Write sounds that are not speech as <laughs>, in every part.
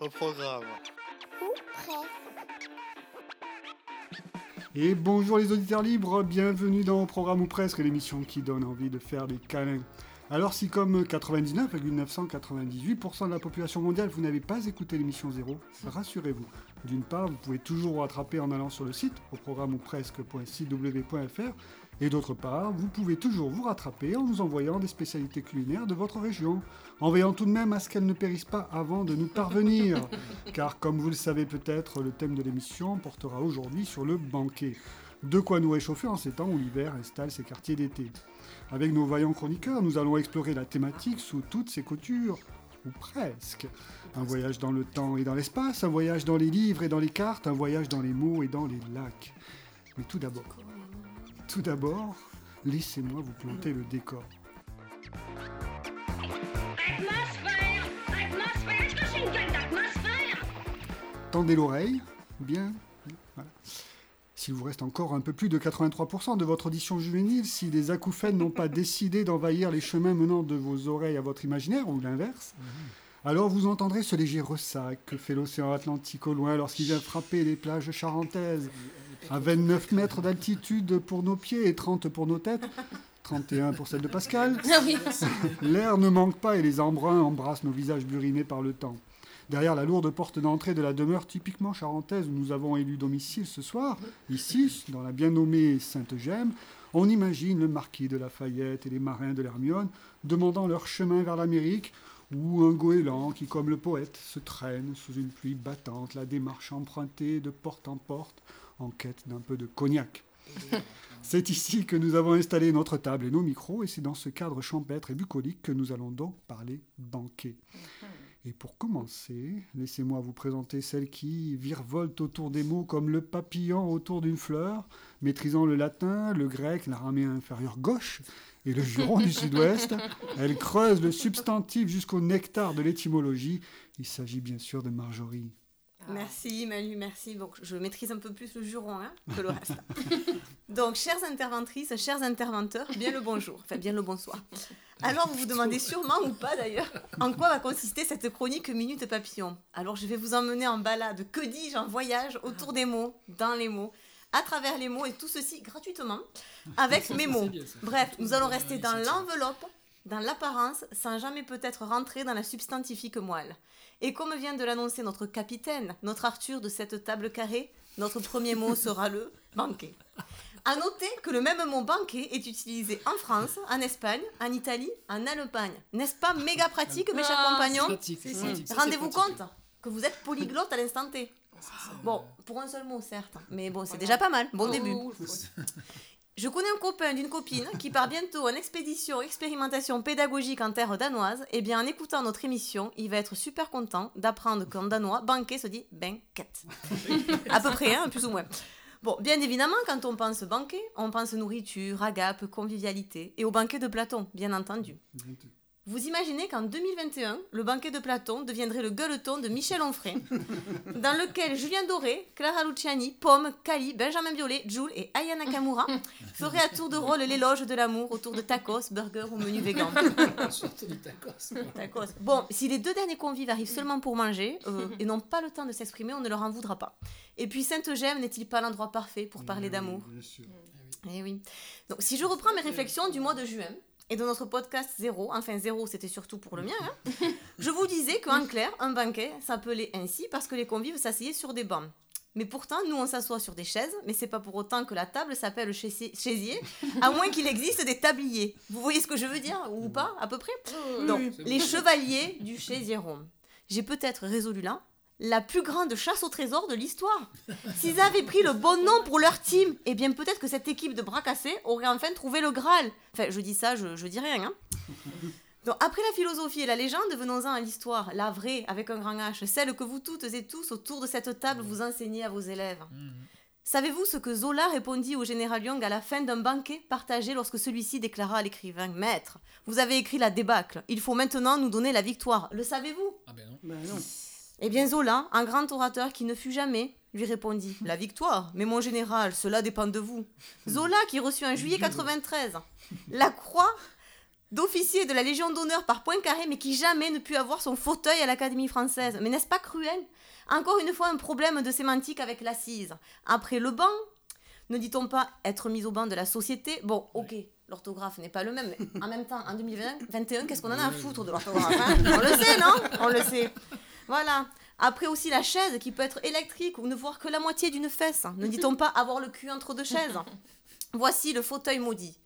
Au programme. Et bonjour les auditeurs libres, bienvenue dans Programme ou presque, l'émission qui donne envie de faire des câlins. Alors si comme 99,998% de la population mondiale, vous n'avez pas écouté l'émission 0, rassurez-vous. D'une part, vous pouvez toujours vous rattraper en allant sur le site, au programme ou presque.cw.fr, et d'autre part, vous pouvez toujours vous rattraper en nous envoyant des spécialités culinaires de votre région, en veillant tout de même à ce qu'elles ne périssent pas avant de nous parvenir. <laughs> Car comme vous le savez peut-être, le thème de l'émission portera aujourd'hui sur le banquet. De quoi nous réchauffer en ces temps où l'hiver installe ses quartiers d'été. Avec nos vaillants chroniqueurs, nous allons explorer la thématique sous toutes ses coutures, ou presque. Un voyage dans le temps et dans l'espace, un voyage dans les livres et dans les cartes, un voyage dans les mots et dans les lacs. Mais tout d'abord, tout d'abord, laissez-moi vous planter le décor. Atmosphère Atmosphère Est-ce que c'est une gueule d'atmosphère? Tendez l'oreille, bien. Voilà. S'il vous reste encore un peu plus de 83% de votre audition juvénile, si les acouphènes n'ont pas décidé d'envahir les chemins menant de vos oreilles à votre imaginaire, ou l'inverse, alors vous entendrez ce léger ressac que fait l'océan Atlantique au loin lorsqu'il vient frapper les plages charentaises, à 29 mètres d'altitude pour nos pieds et 30 pour nos têtes. 31 pour celle de Pascal. L'air ne manque pas et les embruns embrassent nos visages burinés par le temps. Derrière la lourde porte d'entrée de la demeure typiquement charentaise où nous avons élu domicile ce soir, ici, dans la bien nommée Sainte-Gemme, on imagine le marquis de Lafayette et les marins de l'Hermione demandant leur chemin vers l'Amérique, ou un goéland qui, comme le poète, se traîne sous une pluie battante, la démarche empruntée de porte en porte, en quête d'un peu de cognac. <laughs> C'est ici que nous avons installé notre table et nos micros, et c'est dans ce cadre champêtre et bucolique que nous allons donc parler banquet. Et pour commencer, laissez-moi vous présenter celle qui virevolte autour des mots comme le papillon autour d'une fleur, maîtrisant le latin, le grec, l'araméen inférieur gauche et le juron du sud-ouest. Elle creuse le substantif jusqu'au nectar de l'étymologie. Il s'agit bien sûr de Marjorie. Merci Manu, merci. Donc je maîtrise un peu plus le juron hein, que le reste. <laughs> Donc chères interventrices, chers interventeurs, bien le bonjour, enfin bien le bonsoir. Alors vous vous demandez sûrement ou pas d'ailleurs en quoi va consister cette chronique Minute Papillon. Alors je vais vous emmener en balade, que dis-je, en voyage autour des mots, dans les mots, à travers les mots et tout ceci gratuitement avec <laughs> mes mots. Bref, nous allons rester dans l'enveloppe dans l'apparence, sans jamais peut-être rentrer dans la substantifique moelle. Et comme vient de l'annoncer notre capitaine, notre Arthur de cette table carrée, notre premier mot <laughs> sera le banquet. À noter que le même mot banquet est utilisé en France, en Espagne, en Italie, en Allemagne. N'est-ce pas méga pratique, mes chers compagnons Rendez-vous compte que vous êtes polyglotte à l'instant T. Bon, pour un seul mot, certes, mais bon, c'est déjà pas mal. Bon début. Je connais un copain d'une copine qui part bientôt en expédition expérimentation pédagogique en terre danoise. Et bien en écoutant notre émission, il va être super content d'apprendre qu'en danois, banquet se dit banquet. à peu près, hein, plus ou moins. Bon, bien évidemment, quand on pense banquet, on pense nourriture, agape, convivialité. Et au banquet de Platon, bien entendu. Vous imaginez qu'en 2021, le banquet de Platon deviendrait le gueuleton de Michel Onfray, <laughs> dans lequel Julien Doré, Clara Luciani, Pomme, Kali, Benjamin Biolay, Jules et Aya Nakamura <laughs> feraient à tour de rôle l'éloge de l'amour autour de tacos, burgers ou menus vegan. <laughs> Surtout tacos. Tacos. Bon, si les deux derniers convives arrivent seulement pour manger euh, et n'ont pas le temps de s'exprimer, on ne leur en voudra pas. Et puis Sainte-Gemme n'est-il pas l'endroit parfait pour parler d'amour Bien sûr. Eh oui. Donc, si je reprends mes réflexions du mois de juin et de notre podcast Zéro, enfin Zéro, c'était surtout pour le mien, hein, <laughs> je vous disais qu'en clair, un banquet s'appelait ainsi parce que les convives s'asseyaient sur des bancs. Mais pourtant, nous, on s'assoit sur des chaises, mais c'est pas pour autant que la table s'appelle chaisi- chaisier, à moins qu'il existe des tabliers. Vous voyez ce que je veux dire, ou pas, à peu près? Donc, les chevaliers du chaisieron. J'ai peut-être résolu là la plus grande chasse au trésor de l'histoire. S'ils avaient pris le bon nom pour leur team, eh bien peut-être que cette équipe de bras cassés aurait enfin trouvé le Graal. Enfin, je dis ça, je, je dis rien. Hein. Donc, après la philosophie et la légende, venons-en à l'histoire, la vraie, avec un grand H, celle que vous toutes et tous autour de cette table vous enseignez à vos élèves. Savez-vous ce que Zola répondit au général Young à la fin d'un banquet partagé lorsque celui-ci déclara à l'écrivain Maître, vous avez écrit la débâcle, il faut maintenant nous donner la victoire. Le savez-vous? Ah ben non. Ben non. Eh bien Zola, un grand orateur qui ne fut jamais, lui répondit La victoire Mais mon général, cela dépend de vous. Zola qui reçut en juillet 93 la croix d'officier de la Légion d'honneur par Poincaré, mais qui jamais ne put avoir son fauteuil à l'Académie française. Mais n'est-ce pas cruel? Encore une fois, un problème de sémantique avec l'assise. Après le banc, ne dit-on pas être mis au banc de la société? Bon, ok, l'orthographe n'est pas le même, mais en même temps, en 2021, qu'est-ce qu'on en a à foutre de l'orthographe hein? On le sait, non? On le sait. Voilà. Après aussi la chaise qui peut être électrique ou ne voir que la moitié d'une fesse. Ne dit-on <laughs> pas avoir le cul entre deux chaises? Voici le fauteuil maudit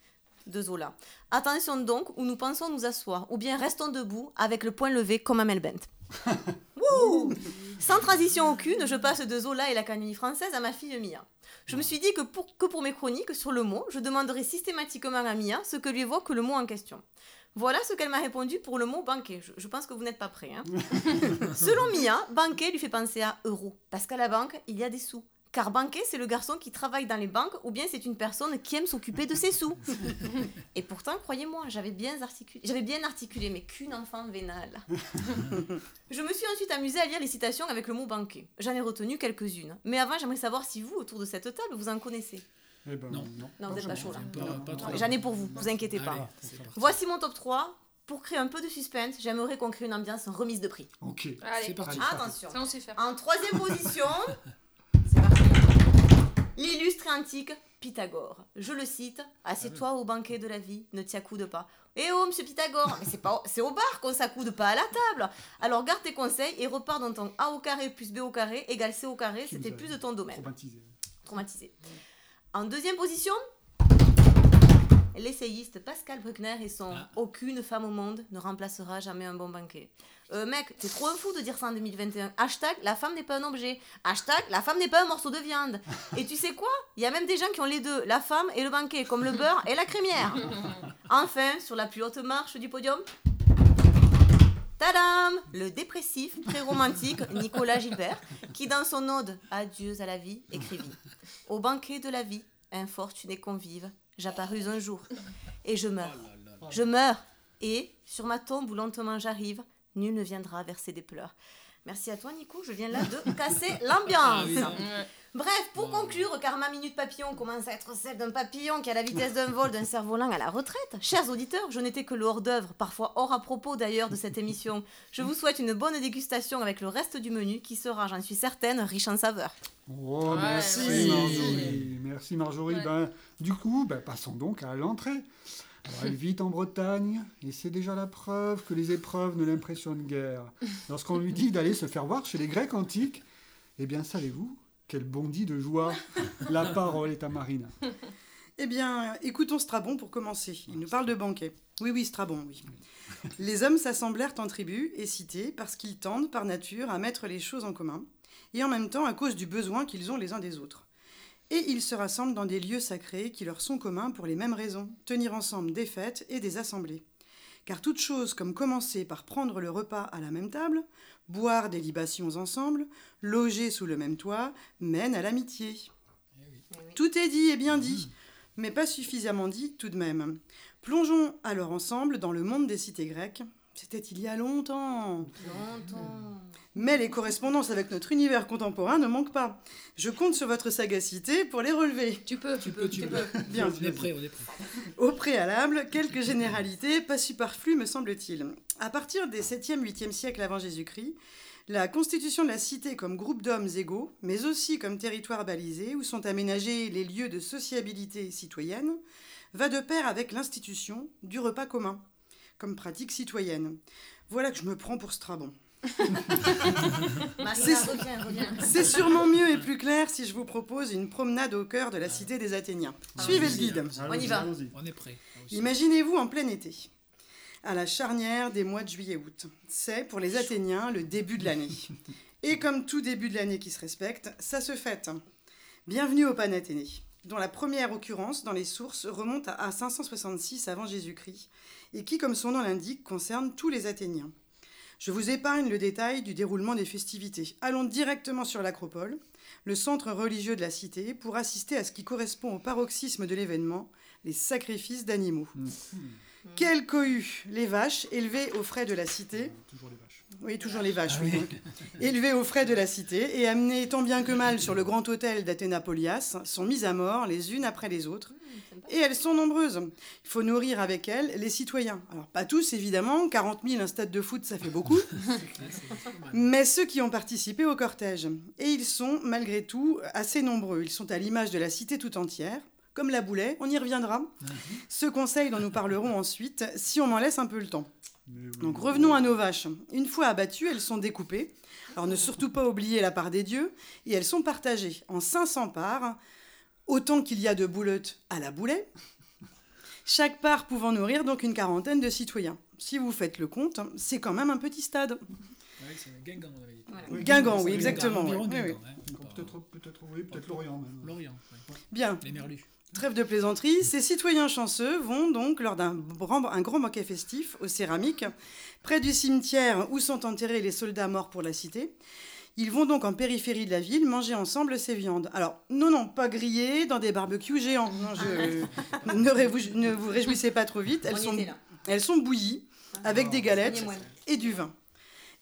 de Zola. Attention donc où nous pensons nous asseoir, ou bien restons debout avec le poing levé comme à Melbent. <laughs> Wouh Sans transition aucune, je passe de Zola et l'Académie française à ma fille Mia. Je me suis dit que pour, que pour mes chroniques sur le mot, je demanderai systématiquement à Mia ce que lui évoque le mot en question. Voilà ce qu'elle m'a répondu pour le mot banquet. Je, je pense que vous n'êtes pas prêts. hein. <laughs> Selon Mia, banquet lui fait penser à euro, parce qu'à la banque, il y a des sous. Car banquet, c'est le garçon qui travaille dans les banques, ou bien c'est une personne qui aime s'occuper de ses sous. <laughs> Et pourtant, croyez-moi, j'avais bien articulé, j'avais bien articulé, mais qu'une enfant vénale. <laughs> Je me suis ensuite amusée à lire les citations avec le mot banquet. J'en ai retenu quelques-unes. Mais avant, j'aimerais savoir si vous, autour de cette table, vous en connaissez. Eh ben, Non. Non, vous êtes pas chaud là. J'en ai pour vous, vous inquiétez pas. Allez. Voici mon top 3. Pour créer un peu de suspense, j'aimerais qu'on crée une ambiance remise de prix. Ok. C'est parti. Attention. Ça, on sait faire. En troisième position, <laughs> c'est parti. L'illustre et antique Pythagore. Je le cite Assieds-toi au banquet de la vie, ne t'y accoude pas. Eh oh, monsieur Pythagore Mais c'est pas, c'est au bar qu'on s'accoude, pas à la table Alors garde tes conseils et repars dans ton A au carré plus B au carré égale C au carré, c'était plus de ton domaine. Traumatisé. Traumatisé. En deuxième position, l'essayiste Pascal Bruckner et son Ah. Aucune femme au monde ne remplacera jamais un bon banquet. Euh, mec, t'es trop un fou de dire ça en 2021. Hashtag la femme n'est pas un objet. Hashtag la femme n'est pas un morceau de viande. Et tu sais quoi? Il y a même des gens qui ont les deux, la femme et le banquet, comme le beurre et la crémière. Enfin, sur la plus haute marche du podium, Tadam Le dépressif, très romantique Nicolas Gilbert, qui dans son ode Adieu à la vie écrivit Au banquet de la vie, infortuné convive, j'apparus un jour, et je meurs. Je meurs, et sur ma tombe où lentement j'arrive, nul ne viendra verser des pleurs. Merci à toi, Nico, je viens là <laughs> de casser l'ambiance. Bref, pour conclure, car ma minute papillon commence à être celle d'un papillon qui a la vitesse d'un vol d'un cerf-volant à la retraite, chers auditeurs, je n'étais que le hors-d'œuvre, parfois hors à propos d'ailleurs de cette émission. Je vous souhaite une bonne dégustation avec le reste du menu qui sera, j'en suis certaine, riche en saveurs. Oh, Ouais, merci merci. Marjorie. Merci Marjorie. Ouais. Ben, du coup, ben, passons donc à l'entrée. Elle vit en Bretagne et c'est déjà la preuve que les épreuves ne l'impressionnent guère. Lorsqu'on lui dit d'aller se faire voir chez les Grecs antiques, eh bien, savez-vous qu'elle bondit de joie La parole est à Marina. Eh bien, écoutons Strabon pour commencer. Il nous parle de banquet. Oui, oui, Strabon, oui. Les hommes s'assemblèrent en tribus et cités parce qu'ils tendent, par nature, à mettre les choses en commun, et en même temps à cause du besoin qu'ils ont les uns des autres. Et ils se rassemblent dans des lieux sacrés qui leur sont communs pour les mêmes raisons, tenir ensemble des fêtes et des assemblées. Car toute chose comme commencer par prendre le repas à la même table, boire des libations ensemble, loger sous le même toit, mène à l'amitié. Tout est dit et bien dit, mais pas suffisamment dit tout de même. Plongeons alors ensemble dans le monde des cités grecques. C'était il y a longtemps. Longtemps. Mais les correspondances avec notre univers contemporain ne manquent pas. Je compte sur votre sagacité pour les relever. Tu peux, tu peux, tu peux. Bien. On est prêt, on est prêt. Au préalable, quelques généralités, pas superflues me semble-t-il. À partir des 7e, 8e siècles avant Jésus-Christ, la constitution de la cité comme groupe d'hommes égaux, mais aussi comme territoire balisé où sont aménagés les lieux de sociabilité citoyenne, va de pair avec l'institution du repas commun, comme pratique citoyenne. Voilà que je me prends pour Strabon. <laughs> Marina, C'est- sûrement mieux et plus clair si je vous propose une promenade au cœur de la cité des Athéniens. Suivez le guide. allons-y. On y va. On est prêt. Imaginez-vous en plein été, à la charnière des mois de juillet-août. C'est, pour les Athéniens, le début de l'année. Et comme tout début de l'année qui se respecte, ça se fête. Bienvenue au Panathénée, dont la première occurrence dans les sources remonte à- à 566 avant Jésus-Christ, et qui, comme son nom l'indique, concerne tous les Athéniens. Je vous épargne le détail du déroulement des festivités. Allons directement sur l'acropole, le centre religieux de la cité, pour assister à ce qui correspond au paroxysme de l'événement, les sacrifices d'animaux. Quel cohue Les vaches, élevées aux frais de la cité. Toujours les vaches. Oui, toujours les vaches, oui. donc. <laughs> Élevées aux frais de la cité et amenées tant bien que mal sur le grand hôtel d'Athénapolias, sont mises à mort les unes après les autres. Et elles sont nombreuses. Il faut nourrir avec elles les citoyens. Alors, pas tous, évidemment. 40 000, un stade de foot, ça fait beaucoup. <laughs> Mais ceux qui ont participé au cortège. Et ils sont, malgré tout, assez nombreux. Ils sont à l'image de la cité tout entière. Comme la boulet, on y reviendra. Ce conseil dont nous parlerons ensuite, si on m'en laisse un peu le temps. Donc revenons à nos vaches. Une fois abattues, elles sont découpées. Alors ne surtout pas oublier la part des dieux. Et elles sont partagées en 500 parts, autant qu'il y a de boulettes à la boulet. Chaque part pouvant nourrir donc une quarantaine de citoyens. Si vous faites le compte, c'est quand même un petit stade. Ouais, c'est Guingamp, on avait dit. Voilà. Oui, Guingamp, oui, exactement. Environ oui, oui, Guingamp, oui. hein, pas- Peut-être, peut-être, oui, peut-être Lorient même. Lorient, ouais. Bien, les Merlus. trêve de plaisanterie. Ces citoyens chanceux vont donc, lors d'un grand, un grand banquet festif aux céramiques, près du cimetière où sont enterrés les soldats morts pour la cité, Ils vont donc en périphérie de la ville manger ensemble ces viandes. Alors, non, non, pas grillées dans des barbecues géants. Non, je- ne, révou- ne vous réjouissez pas trop vite. Elles On sont, elles bouillies avec des galettes est moins. et du vin.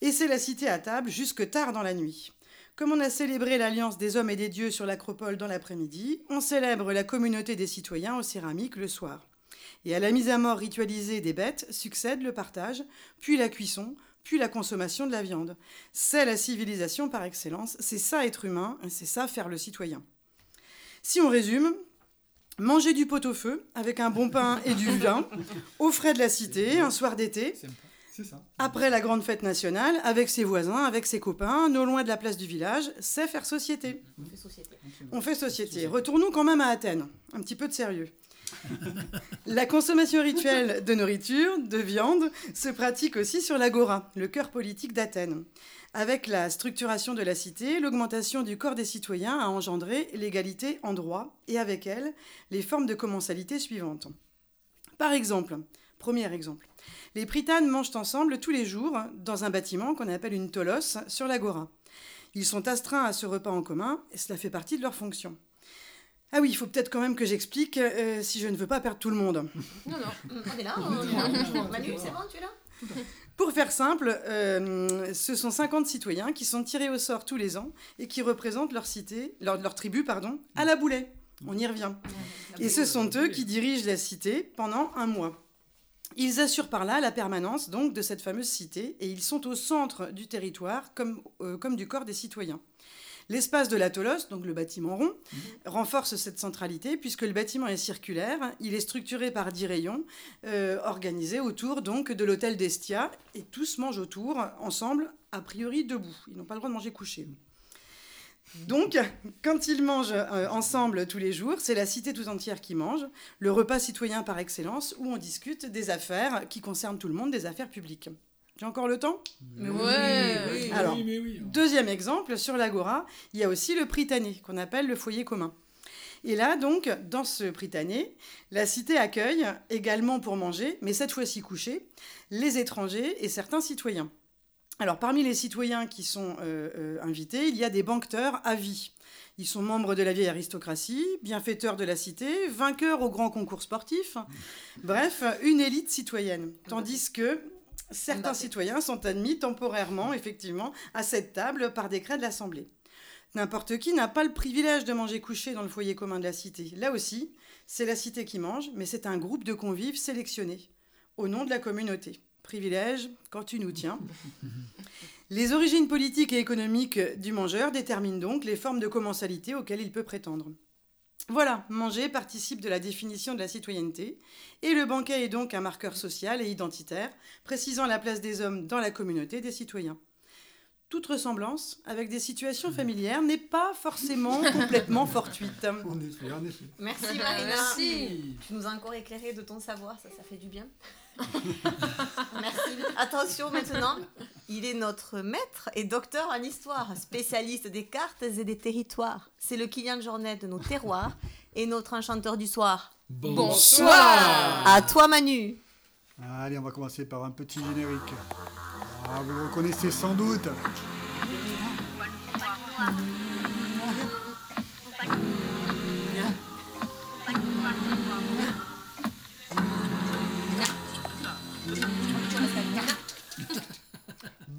Et c'est la cité à table jusque tard dans la nuit. Comme on a célébré l'alliance des hommes et des dieux sur l'acropole dans l'après-midi, on célèbre la communauté des citoyens aux céramiques le soir. Et à la mise à mort ritualisée des bêtes succède le partage, puis la cuisson, puis la consommation de la viande. C'est la civilisation par excellence, c'est ça être humain, c'est ça faire le citoyen. Si on résume, manger du pot-au-feu avec un bon pain et du vin, <laughs> aux frais de la cité, un soir d'été, après la grande fête nationale, avec ses voisins, avec ses copains, non loin de la place du village, c'est faire société. On fait société. On fait société. Retournons quand même à Athènes. Un petit peu de sérieux. La consommation rituelle de nourriture, de viande, se pratique aussi sur l'agora, le cœur politique d'Athènes. Avec la structuration de la cité, l'augmentation du corps des citoyens a engendré l'égalité en droit et avec elle les formes de commensalité suivantes. Par exemple, premier exemple, les pritanes mangent ensemble tous les jours dans un bâtiment qu'on appelle une tolos sur l'agora. Ils sont astreints à ce repas en commun et cela fait partie de leur fonction. Ah oui, il faut peut-être quand même que j'explique euh, si je ne veux pas perdre tout le monde. <laughs> Non, non, <laughs> on est là, on est là. Manu, c'est bon, tu es là Pour faire simple, euh, ce sont 50 citoyens qui sont tirés au sort tous les ans et qui représentent leur cité, leur, leur tribu, pardon, à la boulet. On y revient. Et ce sont eux qui dirigent la cité pendant un mois. Ils assurent par là la permanence donc de cette fameuse cité et ils sont au centre du territoire comme, euh, comme du corps des citoyens. L'espace de l'Atolos, donc le bâtiment rond, renforce cette centralité puisque le bâtiment est circulaire, il est structuré par dix rayons euh, organisés autour donc de l'hôtel d'Estia et tous mangent autour ensemble, a priori debout. Ils n'ont pas le droit de manger couché. Donc, quand ils mangent euh, ensemble tous les jours, c'est la cité tout entière qui mange, le repas citoyen par excellence, où on discute des affaires qui concernent tout le monde, des affaires publiques. J'ai encore le temps Mais Ouais. Oui, Alors, oui, mais oui. Deuxième exemple, sur l'Agora, il y a aussi le Prytanée, qu'on appelle le foyer commun. Et là, donc, dans ce Prytanée, la cité accueille, également pour manger, mais cette fois-ci couchés, les étrangers et certains citoyens. Alors, parmi les citoyens qui sont euh, euh, invités, il y a des banqueteurs à vie. Ils sont membres de la vieille aristocratie, bienfaiteurs de la cité, vainqueurs au grand concours sportif. Bref, une élite citoyenne. Tandis que certains Mbappé. citoyens sont admis temporairement, effectivement, à cette table par décret de l'Assemblée. N'importe qui n'a pas le privilège de manger couché dans le foyer commun de la cité. Là aussi, c'est la cité qui mange, mais c'est un groupe de convives sélectionnés, au nom de la communauté. Privilège, quand tu nous tiens. <laughs> Les origines politiques et économiques du mangeur déterminent donc les formes de commensalité auxquelles il peut prétendre. Voilà, manger participe de la définition de la citoyenneté, et le banquet est donc un marqueur social et identitaire, précisant la place des hommes dans la communauté des citoyens. Toute ressemblance avec des situations familières n'est pas forcément <laughs> complètement fortuite. En effet, en effet. Merci Marina. Merci. Tu nous as encore éclairé de ton savoir, ça, ça fait du bien. <laughs> Merci. Attention maintenant, il est notre maître et docteur en histoire, spécialiste des cartes et des territoires. C'est le Kylian Jornet de nos terroirs et notre enchanteur du soir. Bonsoir. À toi Manu. Allez, on va commencer par un petit générique. Ah, vous le reconnaissez sans doute.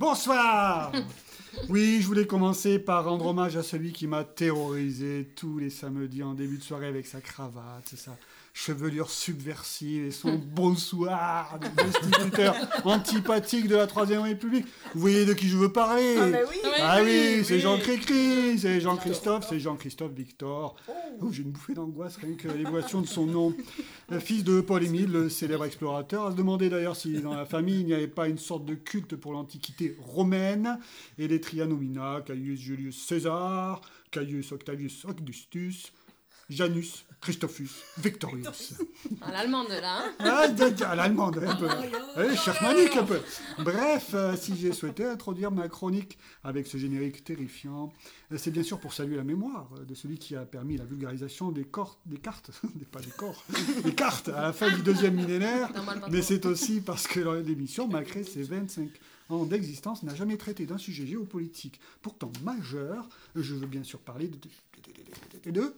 Bonsoir. <laughs> Oui, je voulais commencer par rendre hommage à celui qui m'a terrorisé tous les samedis en début de soirée avec sa cravate, sa chevelure subversive et son <laughs> bonsoir de destituteur <laughs> antipathique de la Troisième République. Vous voyez de qui je veux parler Ah, bah oui. Ah oui, oui, c'est oui. Jean-Cricri, c'est Jean-Christophe, c'est Jean-Christophe Victor. Oh, J'ai une bouffée d'angoisse rien que l'évocation de son nom. Le fils de Paul-Émile, le célèbre explorateur, a se demandé d'ailleurs si dans la famille il n'y avait pas une sorte de culte pour l'antiquité romaine et les trianomina, Caius Julius César, Caius Octavius Augustus, Janus Christophus Victorius. À l'allemande, là. hein. Ah, à l'allemande, un peu. Eh, Schermanique, un peu. Bref, euh, si j'ai souhaité introduire ma chronique avec ce générique terrifiant, euh, c'est bien sûr pour saluer la mémoire euh, de celui qui a permis la vulgarisation des, corps, des cartes, des- pas des corps, des cartes à la fin du deuxième millénaire, mais c'est aussi parce que l'émission, malgré ses 25 ans d'existence, n'a jamais traité d'un sujet géopolitique pourtant majeur. Je veux bien sûr parler de... de, de- de-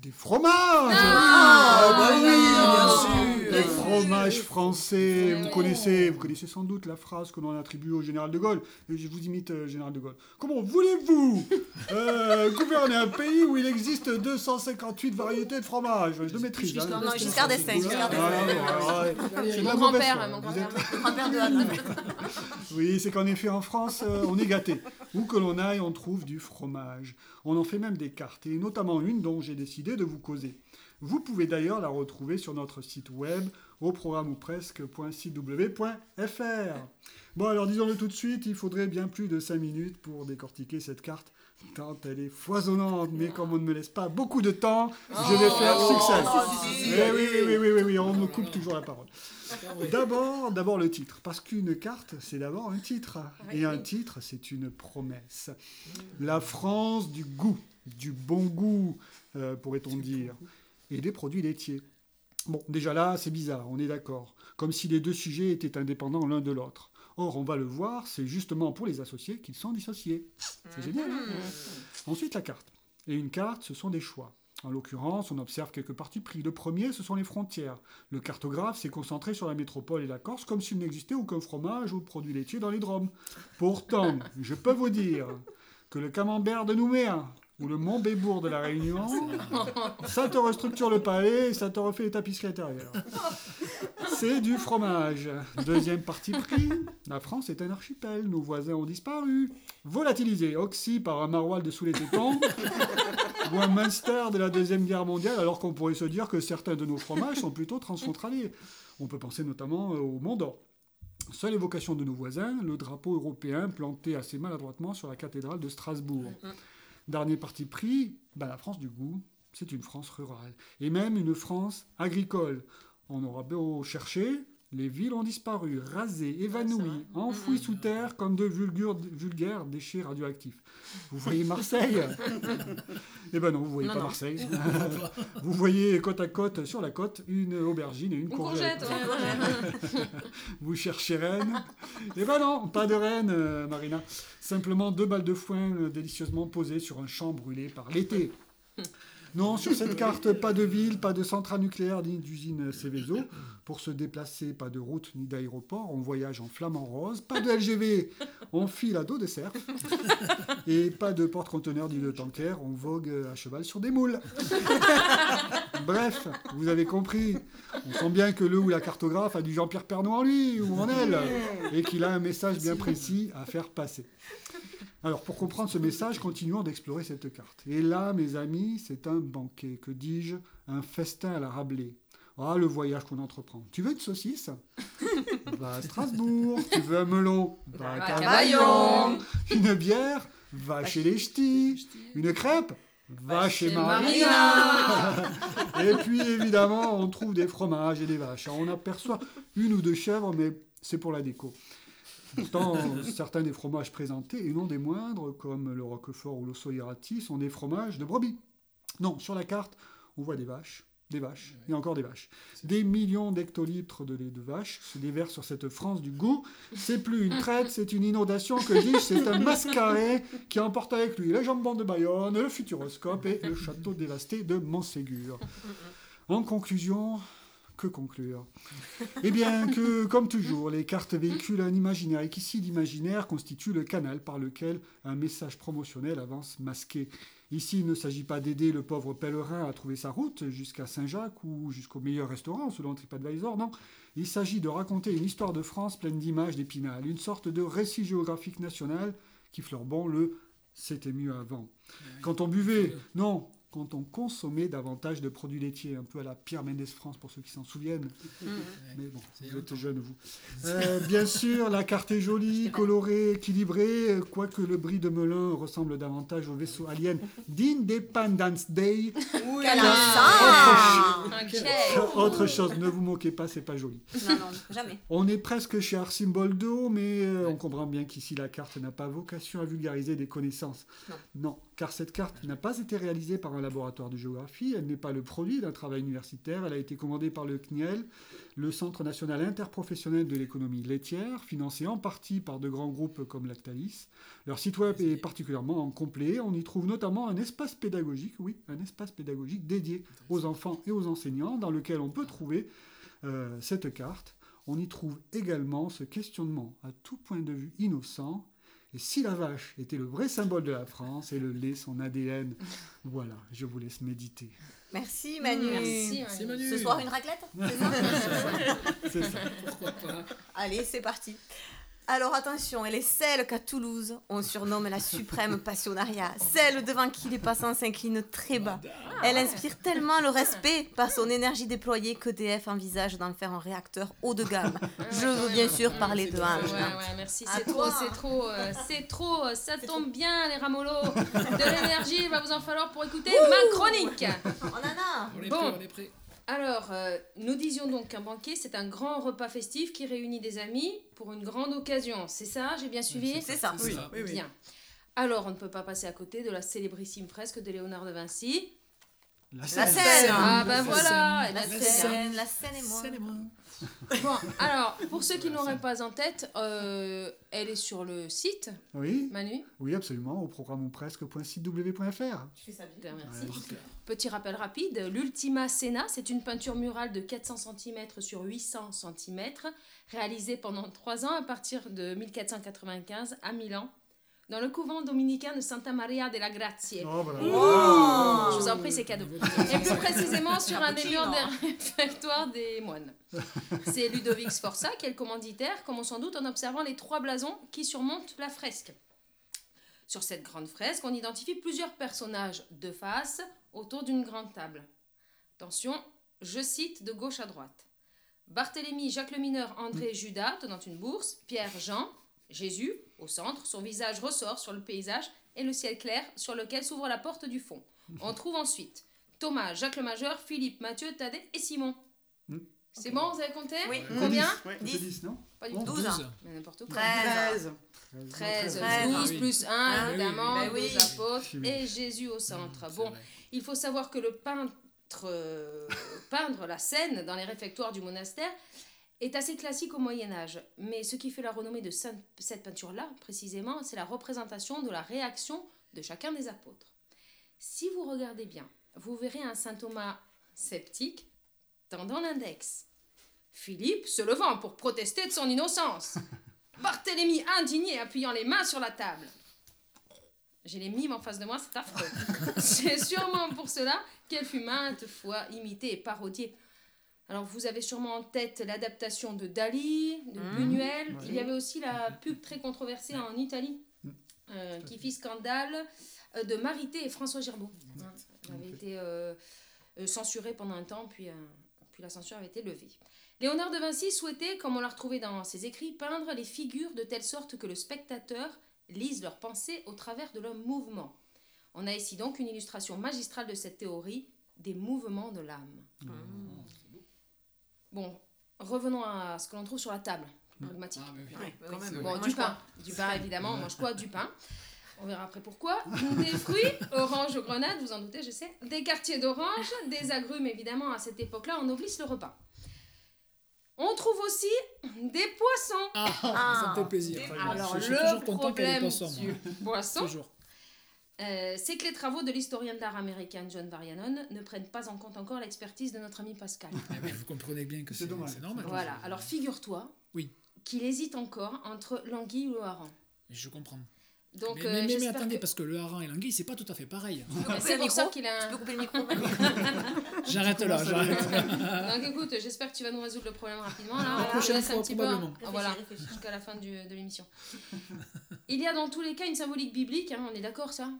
des fromages Ah, bah oui, non. bien sûr. fromages français, vous connaissez, vous connaissez sans doute la phrase que l'on attribue au général de Gaulle. Et je vous imite, euh, général de Gaulle. Comment voulez-vous <laughs> euh, gouverner un pays où il existe 258 variétés de fromage Je le maîtrise. Giscard hein. Non, non, Giscard d'Estaing, Giscard Voilà, d'Estaing. voilà, ouais. C'est de la Mon mauvaise grand-père, mon Vous grand-père. êtes- Grand-père de Anne. <laughs> oui, c'est qu'en effet, en France, euh, on est gâté. Où que l'on aille, on trouve du fromage. On en fait même des cartes, et notamment une dont j'ai décidé de vous causer. Vous pouvez d'ailleurs la retrouver sur notre site web au programme ou presque.cw.fr. Bon, alors disons-le tout de suite, il faudrait bien plus de 5 minutes pour décortiquer cette carte, tant elle est foisonnante, mais comme on ne me laisse pas beaucoup de temps, je vais faire succès. si, Eh oui, oui, oui, oui, oui, oui, on me coupe toujours la parole. D'abord, d'abord le titre, parce qu'une carte, c'est d'abord un titre, et un titre, c'est une promesse. La France du goût, du bon goût, euh, pourrait-on dire, et des produits laitiers. Bon, déjà là, c'est bizarre, on est d'accord, comme si les deux sujets étaient indépendants l'un de l'autre. Or, on va le voir, c'est justement pour les associés qu'ils sont dissociés. C'est génial. hein Ensuite, la carte. Et une carte, ce sont des choix. En l'occurrence, on observe quelques parties pris. Le premier, ce sont les frontières. Le cartographe s'est concentré sur la métropole et la Corse comme s'il n'existait aucun fromage ou produit laitier dans les Drômes. Pourtant, je peux vous dire que le camembert de Nouméa ou le Montbébourg de la Réunion, <laughs> ça te restructure le palais et ça te refait les tapisseries intérieures. C'est du fromage. Deuxième partie pris, la France est un archipel. Nos voisins ont disparu. Volatilisé, oxy par un maroilles de sous les tétons ou un Munster de la Deuxième Guerre mondiale, alors qu'on pourrait se dire que certains de nos fromages sont plutôt transfrontaliers. On peut penser notamment euh, au Mont d'Or. Seule évocation de nos voisins, le drapeau européen planté assez maladroitement sur la cathédrale de Strasbourg. Dernier parti pris, ben, la France du goût, c'est une France rurale. Et même une France agricole. On aura beau chercher, les villes ont disparu, rasées, évanouies, enfouies sous terre comme de vulgaires, vulgaires déchets radioactifs. Vous voyez Marseille? <laughs> Eh ben non, vous voyez Non, pas non. Marseille. <laughs> <laughs> vous voyez côte à côte, sur la côte, une aubergine et une, Une courgette, ouais, ouais. vous cherchez Rennes? Eh ben non, pas de Rennes, euh, Marina. Simplement deux balles de foin euh, délicieusement posées sur un champ brûlé par l'été. Non, sur cette carte, pas de ville, pas de centrale nucléaire ni d'usine Céveso. Pour se déplacer, pas de route ni d'aéroport. On voyage en flamant rose. Pas de LGV, on file à dos de cerf. Et pas de porte-conteneurs ni de tanker. On vogue à cheval sur des moules. Bref, vous avez compris. On sent bien que le ou la cartographe a du Jean-Pierre Pernaut en lui ou en elle. Et qu'il a un message bien précis à faire passer. Alors, pour comprendre ce message, continuons d'explorer cette carte. Et là, mes amis, c'est un banquet, que dis-je, un festin à la Rabelais. Ah, le voyage qu'on entreprend. Tu veux une saucisse? <laughs> Va à Strasbourg. Tu veux un melon? Va à Va à Cavaillon. Cavaillon. Une bière? Va chez les ch'tis. Une crêpe? Va chez chez Marina. Et puis, évidemment, on trouve des fromages et des vaches. On aperçoit une ou deux chèvres, mais c'est pour la déco. Pourtant, certains des fromages présentés, et non des moindres, comme le Roquefort ou l'Ossoirati, sont des fromages de brebis. Non, sur la carte, on voit des vaches, des vaches, et encore des vaches. Des millions d'hectolitres de lait de vache se déversent sur cette France du goût. C'est plus une traite, c'est une inondation que dis-je, c'est un mascaré qui emporte avec lui les jambons de Bayonne, le futuroscope et le château dévasté de Montségur. En conclusion, Que conclure Eh bien, que, comme toujours, les cartes véhiculent un imaginaire et qu'ici, l'imaginaire constitue le canal par lequel un message promotionnel avance masqué. Ici, il ne s'agit pas d'aider le pauvre pèlerin à trouver sa route jusqu'à Saint-Jacques ou jusqu'au meilleur restaurant selon TripAdvisor, non. Il s'agit de raconter une histoire de France pleine d'images d'épinal, une sorte de récit géographique national qui fleure bon le c'était mieux avant. Quand on buvait, non, quand on consommait davantage de produits laitiers, un peu à la Pierre Mendès France pour ceux qui s'en souviennent. Mais bon, C'est vous êtes jeunes, vous. Euh, bien sûr, la carte est jolie, colorée, équilibrée, quoique le bris de Melun ressemble davantage au vaisseau alien d'Independence Day. Oui. Quel Ah. <laughs> Autre chose, ne vous moquez pas, c'est pas joli. Non, non, jamais. On est presque chez Arcimboldo, mais euh, on comprend bien qu'ici la carte n'a pas vocation à vulgariser des connaissances. Non. Car cette carte n'a pas été réalisée par un laboratoire de géographie, elle n'est pas le produit d'un travail universitaire, elle a été commandée par le CNIEL, le Centre national interprofessionnel de l'économie laitière, financé en partie par de grands groupes comme Lactalis. Leur site web est particulièrement complet, on y trouve notamment un espace pédagogique, oui, un espace pédagogique dédié aux enfants et aux enseignants, dans lequel on peut trouver euh, cette carte. On y trouve également ce questionnement à tout point de vue innocent. Et si la vache était le vrai symbole de la France et le lait son ADN <laughs> Voilà, je vous laisse méditer. Merci Manu. Merci. C'est Manu. Manu. Ce soir, une raclette C'est ça. <laughs> <laughs> Pourquoi pas Allez, c'est parti. Alors attention, elle est celle qu'à Toulouse, on surnomme la suprême passionnariat, celle devant qui les passants s'inclinent très bas. Elle inspire tellement le respect par son énergie déployée qu'EDF envisage d'en faire un réacteur haut de gamme. Je veux bien sûr parler de Ouais, Ange. ouais, merci. À C'est trop, c'est trop, euh, c'est trop. euh, Ça tombe bien, les ramollos. <laughs> De l'énergie, il va vous en falloir pour écouter ma chronique. On en a On est Bon. prêt, on est prêt. Alors, euh, nous disions donc qu'un banquet, c'est un grand repas festif qui réunit des amis pour une grande occasion. C'est ça, j'ai bien suivi C'est ça. Oui. Bien. Alors, on ne peut pas passer à côté de la célébrissime fresque de Léonard de Vinci. La La scène. scène Ah, La ben scène. voilà, La la scène. scène, la scène et moi. <laughs> Bon, alors, pour ceux qui n'auraient pas en tête, euh, elle est sur le site, Oui, Manu. oui, absolument, au programme presque.sitew.fr. Je fais ça bien. Merci. Ouais, Petit rappel rapide, l'Ultima Sena, c'est une peinture murale de 400 cm sur 800 cm, réalisée pendant trois ans à partir de 1495 à Milan, dans le couvent dominicain de Santa Maria della Grazie. Oh. Je vous en prie, c'est cadeau. <laughs> Et plus précisément sur un des murs des réfectoires des moines. C'est Ludovic Sforza qui est le commanditaire, comme on s'en doute en observant les trois blasons qui surmontent la fresque. Sur cette grande fresque, on identifie plusieurs personnages de face autour d'une grande table. Attention, je cite de gauche à droite. Barthélemy, Jacques le Mineur, André, Judas, tenant une bourse, Pierre, Jean, Jésus, au centre, son visage ressort sur le paysage et le ciel clair sur lequel s'ouvre la porte du fond. On trouve ensuite Thomas, Jacques le Majeur, Philippe, Matthieu, Thaddée et Simon. Mm. C'est bon, vous avez compté Oui. Combien Ouais, Dix. c'est 10, non Pas du tout. 12. Mais n'importe quoi. 13. 13. 13, Treize. 12 Ah oui. plus 1, Ah évidemment, bah oui. les apôtres Oui. et Jésus au centre. C'est Bon, vrai. il faut savoir que le peintre, euh, peindre la scène dans les réfectoires du monastère est assez classique au Moyen Âge. Mais ce qui fait la renommée de cette peinture-là, précisément, c'est la représentation de la réaction de chacun des apôtres. Si vous regardez bien, vous verrez un saint Thomas sceptique tendant l'index. Philippe se levant pour protester de son innocence. <laughs> Barthélemy indigné appuyant les mains sur la table. J'ai les mimes en face de moi, c'est affreux. <laughs> c'est sûrement pour cela qu'elle fut maintes fois imitée et parodiée. Alors vous avez sûrement en tête l'adaptation de Dali, de Mmh. Buñuel. Ouais. Il y avait aussi la pub très controversée en Italie Mmh. euh, qui fit scandale euh, de Marité et François Gerbeau. Hein, Elle avait été euh, euh, censurée pendant un temps, puis, puis la censure avait été levée. Léonard de Vinci souhaitait, comme on l'a retrouvé dans ses écrits, peindre les figures de telle sorte que le spectateur lise leurs pensées au travers de leurs mouvements. On a ici donc une illustration magistrale de cette théorie des mouvements de l'âme. Bon, revenons à ce que l'on trouve sur la table. plus pragmatique. Ah, oui. Ouais, quand même. Bon, du pain. Du pain, évidemment. On mange quoi? Du pain. On verra après pourquoi. Des <laughs> fruits, orange aux grenades, vous en doutez, je sais. Des quartiers d'orange, des agrumes, évidemment, à cette époque-là, on noblisse le repas. On trouve aussi des poissons. Ah, Ah. ça me fait plaisir. Alors, je suis le toujours content qu'il y ait des problème poissons. moi. du <laughs> poisson, Toujours. Euh, c'est que les travaux de l'historien de l'art américain John Varianon ne prennent pas en compte encore l'expertise de notre ami Pascal. Ah, vous comprenez bien que C'est c'est normal. Voilà, alors figure-toi Oui. qu'il hésite encore entre l'anguille ou le hareng. Je comprends. Donc, mais, euh, mais- mais- mais j'espère attendez, que- parce que le hareng et l'anguille, c'est pas tout à fait pareil. <laughs> C'est pour ça qu'il a Tu un... peux couper le micro <laughs> <laughs> J'arrête là, j'arrête. Donc écoute, j'espère que tu vas nous résoudre le problème rapidement. Là, La Voilà, prochaine je laisse un petit peu. Ah, Voilà, jusqu'à la fin du- de l'émission. Il y a dans tous les cas une symbolique biblique, hein, on est d'accord ça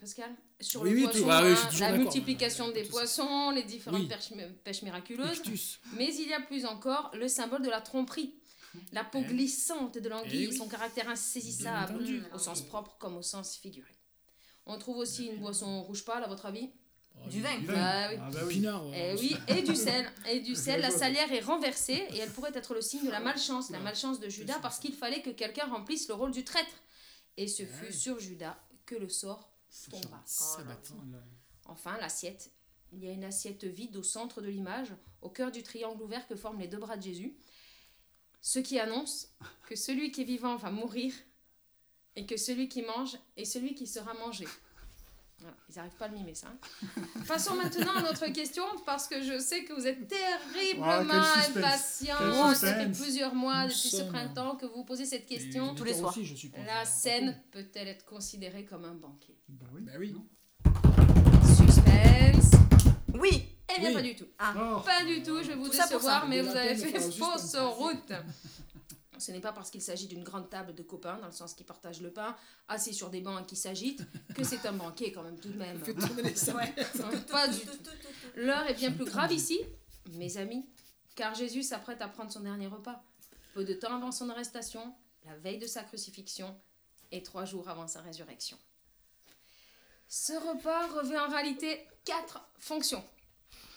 Pascal? Sur Oui, le oui, poisson, tout- oui, hein, toujours la multiplication des poissons, les différentes Oui. pêches, pêches miraculeuses. Mais il y a plus encore le symbole de la tromperie. La peau Eh. glissante de l'anguille, Eh oui. son caractère insaisissable, entendu. au sens propre comme au sens figuré. On trouve aussi une boisson rouge pâle, à votre avis? Oh, Du vin. Bah oui. Ah bah oui. Pinard. ouais. Eh oui, et du sel. Et du <laughs> sel, la salière est renversée et elle pourrait être le signe de la malchance, la malchance de Judas, parce qu'il fallait que quelqu'un remplisse le rôle du traître. Et ce fut sur Judas que le sort tomba. Sabati. Enfin, l'assiette. Il y a une assiette vide au centre de l'image, au cœur du triangle ouvert que forment les deux bras de Jésus. Ce qui annonce que celui qui est vivant va mourir et que celui qui mange est celui qui sera mangé. Voilà, ils n'arrivent pas à le mimer ça. hein. <laughs> Passons maintenant à notre question parce que je sais que vous êtes terriblement impatients. Quel Ça fait plusieurs mois Nous depuis ce printemps que vous vous posez cette question. Et Tous les soirs. aussi, je suppose. La scène peut-elle être considérée comme un banquet? Bah oui. Bah oui. Suspense Oui Eh bien, Oui. pas du tout. Oh, Pas du tout, je vais vous Tout décevoir, ça. mais vous avez fait fausse route. <laughs> Ce n'est pas parce qu'il s'agit d'une grande table de copains, dans le sens qu'ils partagent le pain, assis sur des bancs et qui s'agitent, que c'est un banquet quand même tout de même. <laughs> Pas du tout. L'heure est bien plus grave ici, mes amis, car Jésus s'apprête à prendre son dernier repas. Peu de temps avant son arrestation, la veille de sa crucifixion et trois jours avant sa résurrection. Ce repas revêt en réalité quatre fonctions.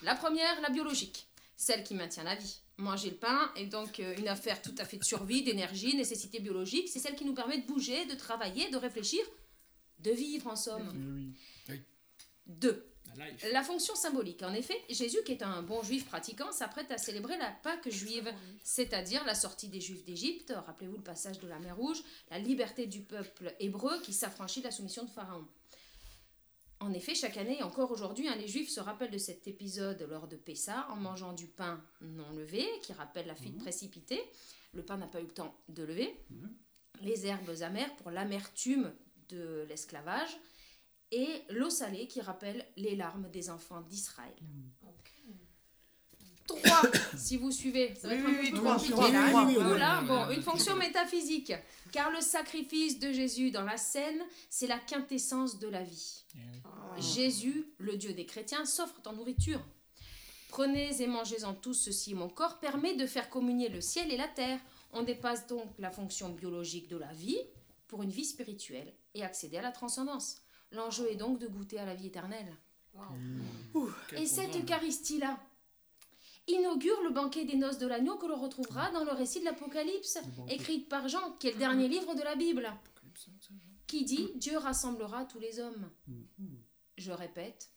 La première, la biologique, celle qui maintient la vie. Manger le pain est donc euh, une affaire tout à fait de survie, d'énergie, nécessité biologique. C'est celle qui nous permet de bouger, de travailler, de réfléchir, de vivre en somme. oui. Deux, la fonction symbolique. En effet, Jésus, qui est un bon juif pratiquant, s'apprête à célébrer la Pâque juive, c'est-à-dire la sortie des juifs d'Égypte, rappelez-vous le passage de la mer Rouge, la liberté du peuple hébreu qui s'affranchit de la soumission de Pharaon. En effet, chaque année et encore aujourd'hui, hein, les juifs se rappellent de cet épisode lors de Pessa en mangeant du pain non levé, qui rappelle la fuite précipitée. Le pain n'a pas eu le temps de lever. Les herbes amères pour l'amertume de l'esclavage. Et l'eau salée qui rappelle les larmes des enfants d'Israël. Trois, si vous suivez, ça va Oui, être oui, un oui, peu compliqué là. oui, Voilà, oui, bon, une fonction métaphysique, car le sacrifice de Jésus dans la scène, c'est la quintessence de la vie. Eh. Ah. Jésus, le Dieu des chrétiens, s'offre en nourriture. Prenez et mangez-en tous, ceci mon corps, permet de faire communier le ciel et la terre. On dépasse donc la fonction biologique de la vie pour une vie spirituelle et accéder à la transcendance. L'enjeu est donc de goûter à la vie éternelle. Quel Et cette. Eucharistie-là inaugure le banquet des noces de l'agneau que l'on retrouvera dans le récit de l'Apocalypse, écrit par Jean, qui est le dernier livre de la Bible, qui dit Dieu rassemblera tous les hommes. Je répète,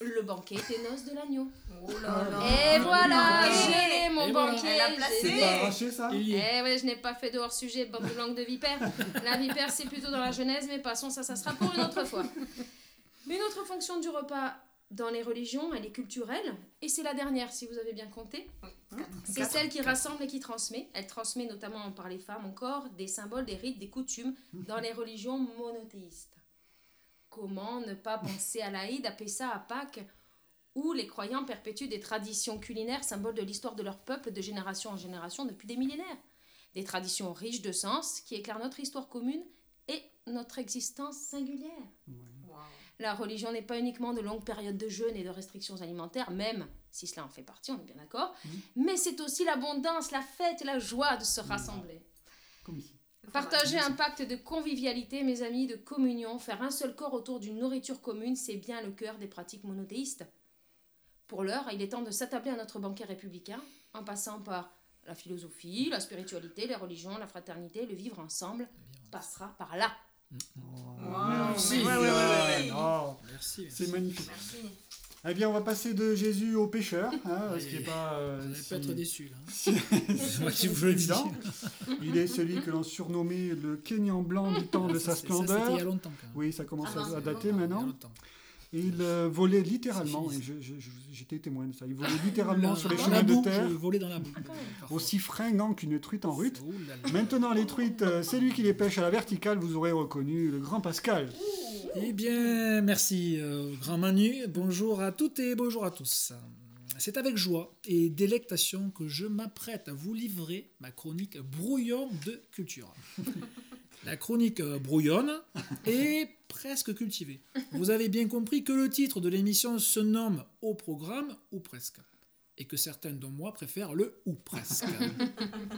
le banquet des noces de l'agneau. Oh là là. Et voilà, j'ai mon et voilà. banquet. C'est ça est. Eh ouais, je n'ai pas fait de hors-sujet, bande de langue de vipère. La vipère, c'est plutôt dans la Genèse, mais passons, ça, ça sera pour une autre fois. Une autre fonction du repas dans les religions, elle est culturelle, et c'est la dernière, si vous avez bien compté. C'est celle qui rassemble et qui transmet. Elle transmet notamment par les femmes encore des symboles, des rites, des coutumes dans les religions monothéistes. Comment ne pas penser à l'Aïd, à Pessa, à Pâques, où les croyants perpétuent des traditions culinaires, symboles de l'histoire de leur peuple de génération en génération depuis des millénaires. Des traditions riches de sens qui éclairent notre histoire commune et notre existence singulière. La religion n'est pas uniquement de longues périodes de jeûne et de restrictions alimentaires, même si cela en fait partie, on est bien d'accord, mais c'est aussi l'abondance, la fête la joie de se rassembler. Comme ici. Partager un pacte de convivialité, mes amis, de communion, faire un seul corps autour d'une nourriture commune, c'est bien le cœur des pratiques monothéistes. Pour l'heure, il est temps de s'attabler à notre banquet républicain, en passant par la philosophie, la spiritualité, les religions, la fraternité, le vivre ensemble, passera par là. Merci. C'est magnifique. Merci. Eh bien, on va passer de Jésus au pécheur, hein, ce qui est pas. euh, Vous n'allez si- pas être déçu là. <laughs> si- C'est moi qui vous le dis. évident. Il est celui que l'on surnommait le Kenyan blanc du temps de Ça, sa c'est- ça, C'était il y a splendeur. longtemps quand même. Oui, ça commence Ah, à- dater Il y a maintenant. longtemps. Il euh, volait littéralement, et j'étais témoin de ça, il volait littéralement sur les chemins de terre, dans la boue. <laughs> Aussi fringant qu'une truite en rut. Là. Maintenant, les truites, euh, c'est lui qui les pêche à la verticale, vous aurez reconnu le grand Pascal. Eh bien, merci, euh, grand Manu. Bonjour à toutes et bonjour à tous. C'est avec joie et délectation que je m'apprête à vous livrer ma chronique brouillon de culture. <laughs> La chronique euh, brouillonne <laughs> et presque cultivée. Vous avez bien compris que le titre de l'émission se nomme Au programme ou presque. Et que certains dont moi préfèrent le ou presque.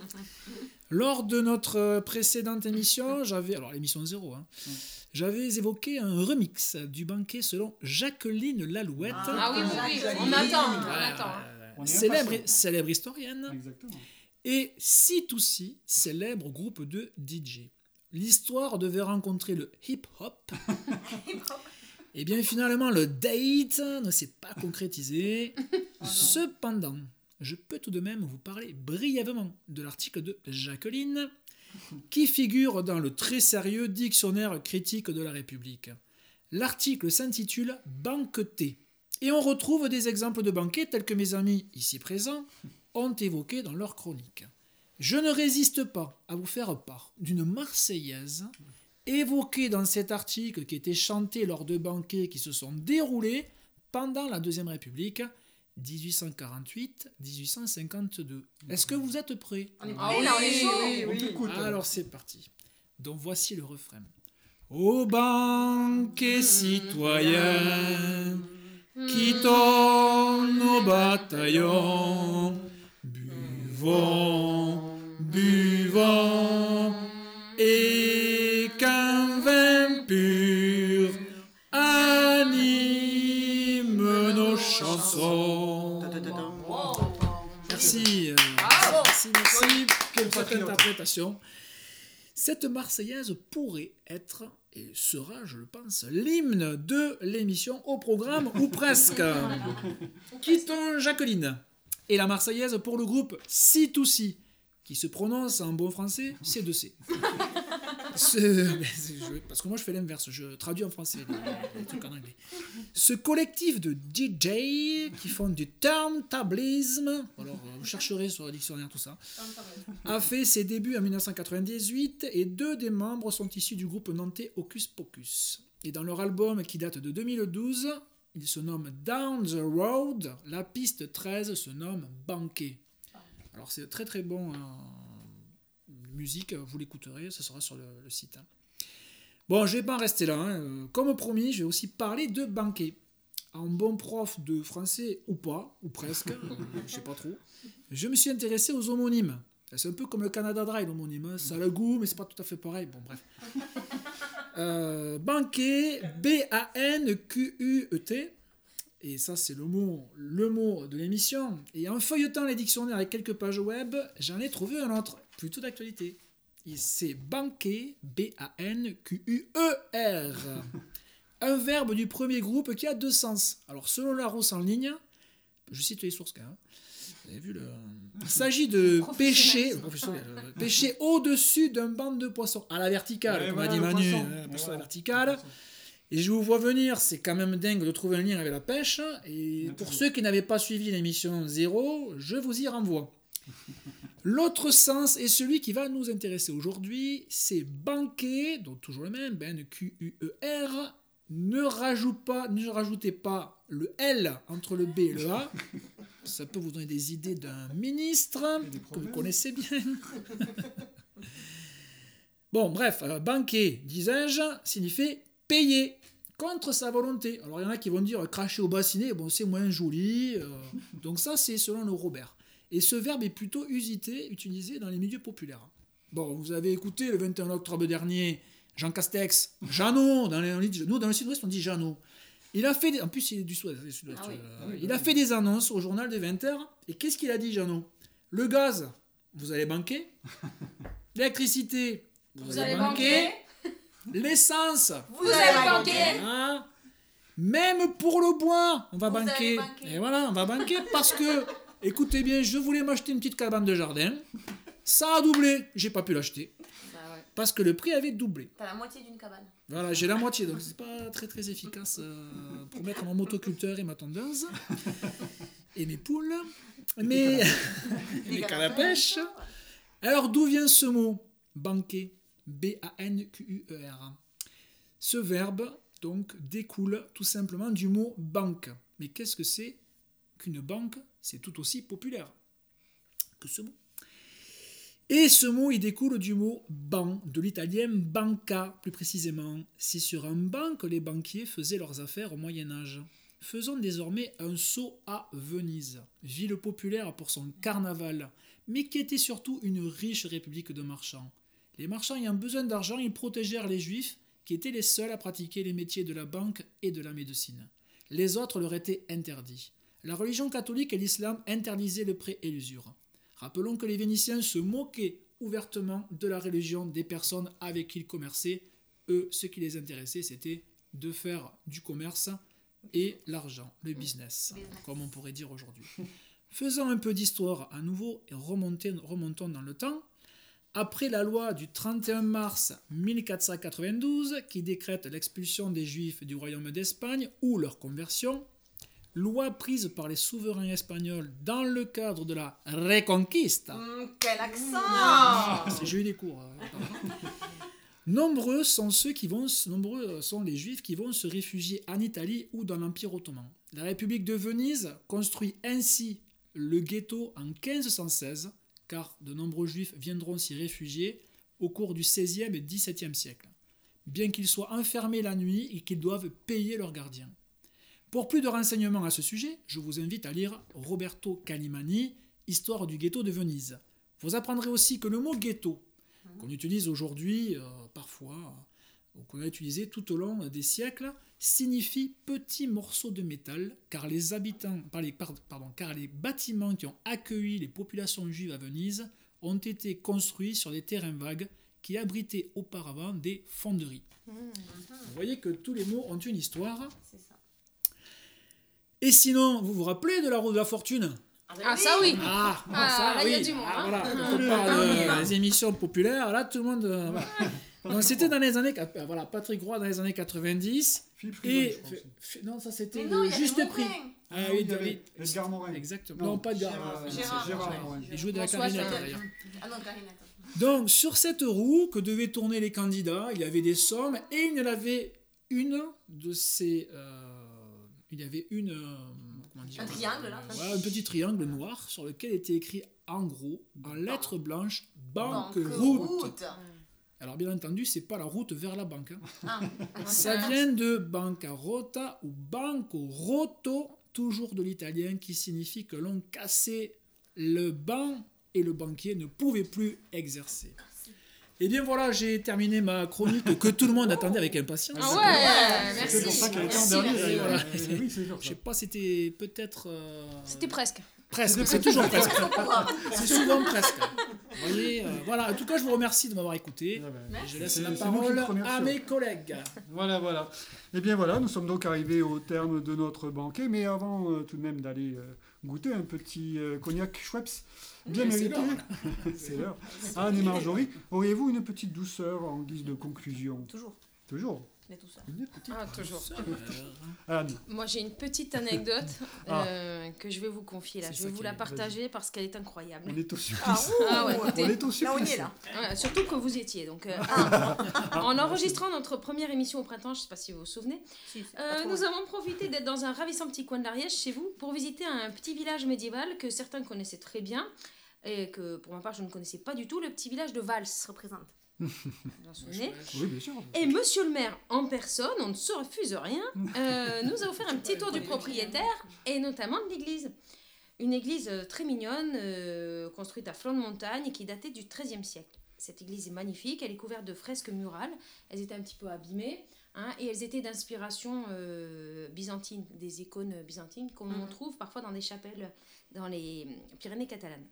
<laughs> Lors de notre précédente émission, j'avais. Alors, l'émission 0, hein, j'avais évoqué un remix du banquet selon Jacqueline Lalouette. Ah oui, oui, oui, on attend, on Voilà, attend. hein. On célèbre, historienne Exactement. et C2C, célèbre groupe de DJ. L'histoire devait rencontrer le hip-hop. <laughs> Et bien finalement, le date ne s'est pas concrétisé. <laughs> Cependant, je peux tout de même vous parler brièvement de l'article de Jacqueline <laughs> qui figure dans le très sérieux dictionnaire critique de la République. L'article s'intitule Banqueté. Et on retrouve des exemples de banquets tels que mes amis ici présents ont évoqué dans leur chronique. Je ne résiste pas à vous faire part d'une Marseillaise évoquée dans cet article qui était chanté lors de banquets qui se sont déroulés pendant la Deuxième République, 1848-1852. Est-ce que vous êtes prêts? On est Ah prêts, oui, là, on est chaud. oui, On t'écoute. alors c'est parti. Donc voici le refrain. Au banquet citoyen, quittons nos bataillons, buvons, buvons, et qu'un vin pur anime nos chansons. Merci. euh, merci, merci pour cette interprétation. Cette Marseillaise pourrait être, et sera, je le pense, l'hymne de l'émission au programme, ou presque. <laughs> Quittons Jacqueline. Et la Marseillaise pour le groupe C2C, qui se prononce en bon français <laughs> C2C. Ce- je- parce que moi je fais l'inverse, je traduis en français les, les trucs en anglais. Ce collectif de DJ qui font du turntablisme, alors euh, vous chercherez sur le dictionnaire tout ça, a fait ses débuts en 1998 et deux des membres sont issus du groupe nantais Hocus Pocus. Et dans leur album qui date de 2012, il se nomme Down the Road, la piste 13 se nomme Banquet. Alors c'est très très bon euh, musique, vous l'écouterez, ça sera sur le, le site. hein. Bon, je vais pas en rester là. hein. Euh, Comme promis, je vais aussi parler de banquet. En bon prof de français ou pas, ou presque, <laughs> euh, je sais pas trop, je me suis intéressé aux homonymes. C'est un peu comme le Canada Dry, l'homonyme. hein. Ça a le goût, mais c'est pas tout à fait pareil. Bon, bref. <laughs> Euh, banquet, B-A-N-Q-U-E-T. Et ça, c'est le mot, le mot de l'émission. Et en feuilletant les dictionnaires avec quelques pages web, j'en ai trouvé un autre, plutôt d'actualité. C'est banquet, B-A-N-Q-U-E-R. <laughs> Un verbe du premier groupe qui a deux sens. Alors, selon Larousse en ligne, je cite les sources quand même. Vous avez vu le... Il s'agit de <laughs> pêcher, professionnel, euh, <laughs> pêcher au-dessus d'un banc de poissons, à la verticale, Ouais, comme a dit Manu. poisson. hein, poisson la verticale. Et je vous vois venir, c'est quand même dingue de trouver un lien avec la pêche. Et pour ceux qui n'avaient pas suivi l'émission 0, je vous y renvoie. <laughs> L'autre sens est celui qui va nous intéresser aujourd'hui, c'est banquet, donc toujours le même, ben Q-U-E-R. Ne, rajoute pas, ne rajoutez pas le L entre le B et le A. <laughs> Ça peut vous donner des idées d'un ministre que vous connaissez bien. <laughs> bon, bref, euh, banquet, disais-je, signifie payer contre sa volonté. Alors il y en a qui vont dire euh, cracher au bassinet, bon c'est moins joli. euh, donc ça c'est selon le Robert. Et ce verbe est plutôt usité, utilisé dans les milieux populaires. Bon, vous avez écouté le 21 octobre dernier, Jean Castex, Jeannot, dans les, on dit- nous dans le sud-ouest on dit Jeannot. Il a fait, des- en plus il est du sud- du sud-ouest, Ah oui. euh, il a fait des annonces au journal des 20h, et qu'est-ce qu'il a dit Jeannot? Le gaz, vous allez banquer. <laughs> L'électricité, vous, Vous allez banquer. L'essence, Vous allez banquer. Hein? Même pour le bois, on va Vous banquer. banquer. Et voilà, on va banquer parce que, écoutez bien, je voulais m'acheter une petite cabane de jardin. Ça a doublé, j'ai pas pu l'acheter Bah ouais. parce que le prix avait doublé. T'as la moitié d'une cabane. Voilà, j'ai la moitié, donc c'est pas très très efficace euh, pour mettre mon motoculteur et ma tondeuse et mes poules, mais <laughs> mes cannes à pêche. Alors d'où vient ce mot banquer? B-A-N-Q-U-E-R Ce verbe donc découle tout simplement du mot banque. Mais qu'est-ce que c'est qu'une banque? C'est tout aussi populaire que ce mot. Et ce mot, il découle du mot ban, de l'italien banca, plus précisément. C'est sur un banc que les banquiers faisaient leurs affaires au Moyen Âge. Faisons désormais un saut à Venise, ville populaire pour son carnaval, mais qui était surtout une riche république de marchands. Les marchands ayant besoin d'argent, ils protégèrent les juifs, qui étaient les seuls à pratiquer les métiers de la banque et de la médecine. Les autres leur étaient interdits. La religion catholique et l'islam interdisaient le prêt et l'usure. Rappelons que les Vénitiens se moquaient ouvertement de la religion des personnes avec qui ils commerçaient. Eux, ce qui les intéressait, c'était de faire du commerce et l'argent, le business, comme on pourrait dire aujourd'hui. <laughs> Faisons un peu d'histoire à nouveau et remontons dans le temps. Après la loi du 31 mars 1492 qui décrète l'expulsion des Juifs du royaume d'Espagne ou leur conversion, loi prise par les souverains espagnols dans le cadre de la Reconquista. Hum, quel accent Ah. C'est- J'ai eu des cours. euh, pardon. <laughs> nombreux sont ceux qui vont, nombreux sont les Juifs qui vont se réfugier en Italie ou dans l'Empire ottoman. La République de Venise construit ainsi le ghetto en 1516, car de nombreux Juifs viendront s'y réfugier au cours du XVIe et XVIIe siècle, bien qu'ils soient enfermés la nuit et qu'ils doivent payer leurs gardiens. Pour plus de renseignements à ce sujet, je vous invite à lire Roberto Calimani, Histoire du ghetto de Venise. Vous apprendrez aussi que le mot ghetto, qu'on utilise aujourd'hui euh, parfois, ou qu'on a utilisé tout au long des siècles, signifie petit morceau de métal, car les habitants, par les- par- pardon, car les bâtiments qui ont accueilli les populations juives à Venise ont été construits sur des terrains vagues qui abritaient auparavant des fonderies. Vous voyez que tous les mots ont une histoire. C'est ça. Et sinon, vous vous rappelez de la roue de la fortune? Ah, ça oui. Ah, Ah, ça, là, il y a oui. du monde, Ah, hein. voilà. On parle des émissions populaires, là, tout le monde. euh, voilà. <laughs> Donc, c'était dans les années. euh, Voilà, Patrick Roy dans les années 90. Philippe Et. je pense. f- non, ça, c'était juste Morin. prix. Ah, Non, oui, il y avait David. Edgar Morin. Exactement. Non, pas Gérard, Gérard. Ouais. Il jouait de la clarinette d'ailleurs. Ah non, clarinette. Donc, sur cette roue que devaient tourner les candidats, il y avait des sommes et il y en avait une de ces. euh, il y avait une. euh, comment dire, Un triangle, là. ouais, un petit triangle noir sur lequel était écrit en gros, en lettres blanches, banqueroute. Banqueroute. Alors, bien entendu, c'est pas la route vers la banque. hein. Ah, <laughs> Ça vient de bancarota ou banco roto, toujours de l'italien, qui signifie que l'on cassait le banc et le banquier ne pouvait plus exercer. Et bien voilà, j'ai terminé ma chronique que tout le monde attendait avec impatience. Ah ouais, merci. C'est pour ça qu'elle était en dernier. Je sais pas, c'était peut-être. euh, C'était presque. Presque, c'est toujours presque. c'est souvent presque. Vous voyez, euh, voilà. En tout cas, je vous remercie de m'avoir écouté. Ah ben, Et je laisse la parole à mes collègues. Voilà, voilà. Eh bien voilà, nous sommes donc arrivés au terme de notre banquet, mais avant euh, tout de même d'aller euh, goûter un petit euh, cognac Schweppes, bien mérité. <laughs> c'est l'heure. Anne et Marjorie, auriez-vous une petite douceur en guise de conclusion? Toujours. Toujours. Mais tout. Une petite. Ah, toujours. <laughs> Anne, Moi, j'ai une petite anecdote Ah. euh, que je vais vous confier là. Je vais vous la est- partager parce qu'elle est incroyable. on est au supplice. Ah, Ah ouais, écoutez. on est au Là, on y supplice. est là. Ouais, surtout que vous y étiez. Donc, euh, <laughs> en enregistrant notre première émission au printemps, je ne sais pas si vous vous souvenez, Si, euh, nous avons profité d'être dans un ravissant petit coin de l'Ariège chez vous pour visiter un petit village médiéval que certains connaissaient très bien et que pour ma part je ne connaissais pas du tout, le petit village de Vals. représente. Vous vous en souvenez Oui, bien sûr. Et monsieur le maire en personne, on ne se refuse rien, <laughs> euh, nous a offert un petit tour du propriétaire et notamment de l'église. Une église euh, très mignonne, euh, construite à flanc de montagne et qui datait du XIIIe siècle. Cette église est magnifique, elle est couverte de fresques murales, elles étaient un petit peu abîmées hein, et elles étaient d'inspiration euh, byzantine, des icônes byzantines comme on Mhm. trouve parfois dans des chapelles dans les Pyrénées catalanes.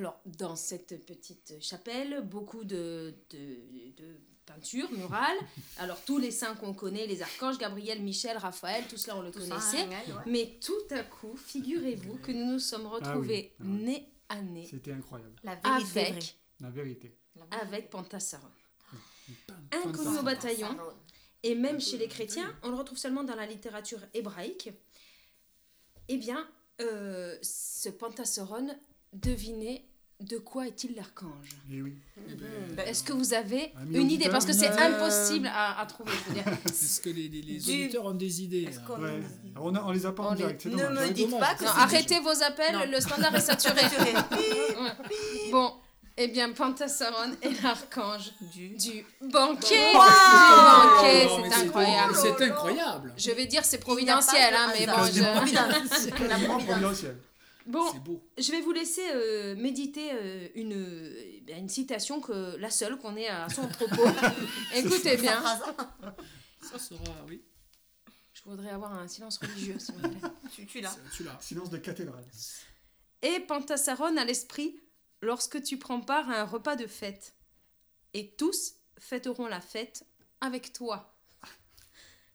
Alors, dans cette petite chapelle, beaucoup de, de, de peintures murales. <laughs> Alors, tous les saints qu'on connaît, les archanges, Gabriel, Michel, Raphaël, tout cela on le Tout ça, connaissait. ouais. Mais tout à coup, figurez-vous <laughs> que nous nous sommes retrouvés Ah oui. nez à nez C'était incroyable, La vérité vraie. avec, la vérité. avec Pantassaron. Pan- Inconnu au bataillon. Et même chez les chrétiens, on le retrouve seulement dans la littérature hébraïque. Eh bien, euh, ce Pantassaron, devinez de quoi est-il l'archange? Eh oui. Eh ben, Ben, Est-ce que vous avez une idée? Parce que c'est impossible à, à trouver. Est-ce <laughs> que les, les- les Du- auditeurs ont des idées hein Ouais. On, a, on les a pas On en les- direct, Ne me Ouais, dites pas que Non, arrêtez vos appels, Non. le standard est saturé. <laughs> Ouais. <laughs> Bon, eh bien, Pantassaron est l'archange Du. du banquet. Wow Oh, mais c'est incroyable. C'est incroyable. Je vais dire c'est providentiel, hein, mais bon, je... Providentiel. Bon, beau. je vais vous laisser euh, méditer euh, une, euh, bien, une citation que la seule qu'on ait à son propos. <laughs> <laughs> Écoutez bien, <laughs> Ça sera, oui. je voudrais avoir un silence religieux, s'il vous plaît. Tu, tu l'as. Silence de cathédrale. Et Pantassaron à l'esprit lorsque tu prends part à un repas de fête. Et tous fêteront la fête avec toi.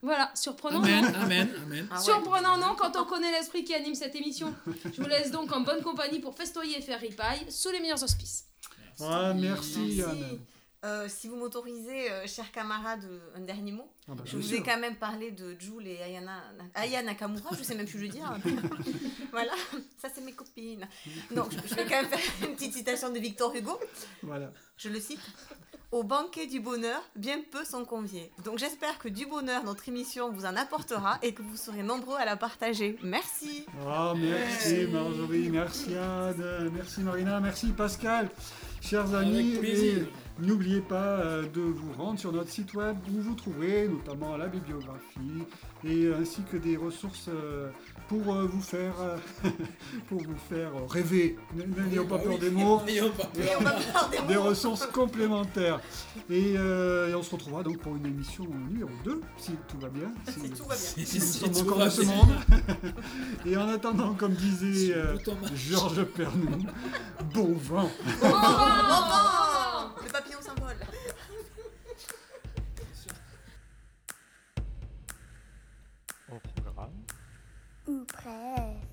Voilà, surprenant. non Amen, amen, amen. Ah ouais. Surprenant, non, quand on connaît l'esprit qui anime cette émission. Je vous laisse donc en bonne compagnie pour festoyer et faire ripaille sous les meilleurs auspices. Ah, merci, Merci. Anne. Euh, si vous m'autorisez, euh, chers camarades, euh, un dernier mot. Ah bah, Je vous ai quand même parlé de Jules et Ayana, Aya Nakamura, je sais même plus le dire. <laughs> voilà, ça c'est mes copines. Donc je je vais quand même faire une petite citation de Victor Hugo. Voilà. Je le cite. Au banquet du bonheur, bien peu sont conviés. Donc j'espère que du bonheur, notre émission vous en apportera et que vous serez nombreux à la partager. Merci. Ah, merci Marjorie, merci Anne, merci Marina, merci Pascal. Chers amis, Avec plaisir. et n'oubliez pas euh, de vous rendre sur notre site web où vous trouverez notamment la bibliographie et ainsi que des ressources euh, pour euh, vous faire <laughs> pour vous faire rêver. N'ayons pas peur des mots. Des ressources complémentaires. Et, euh, et on se retrouvera donc pour une émission numéro 2, si tout va bien. Si, Si tout va bien. si nous sommes encore dans ce monde. <laughs> Et en attendant, comme disait euh. Georges Pernou, bon vent. Bon vent. Le papillon symbole. Au programme. Ou presque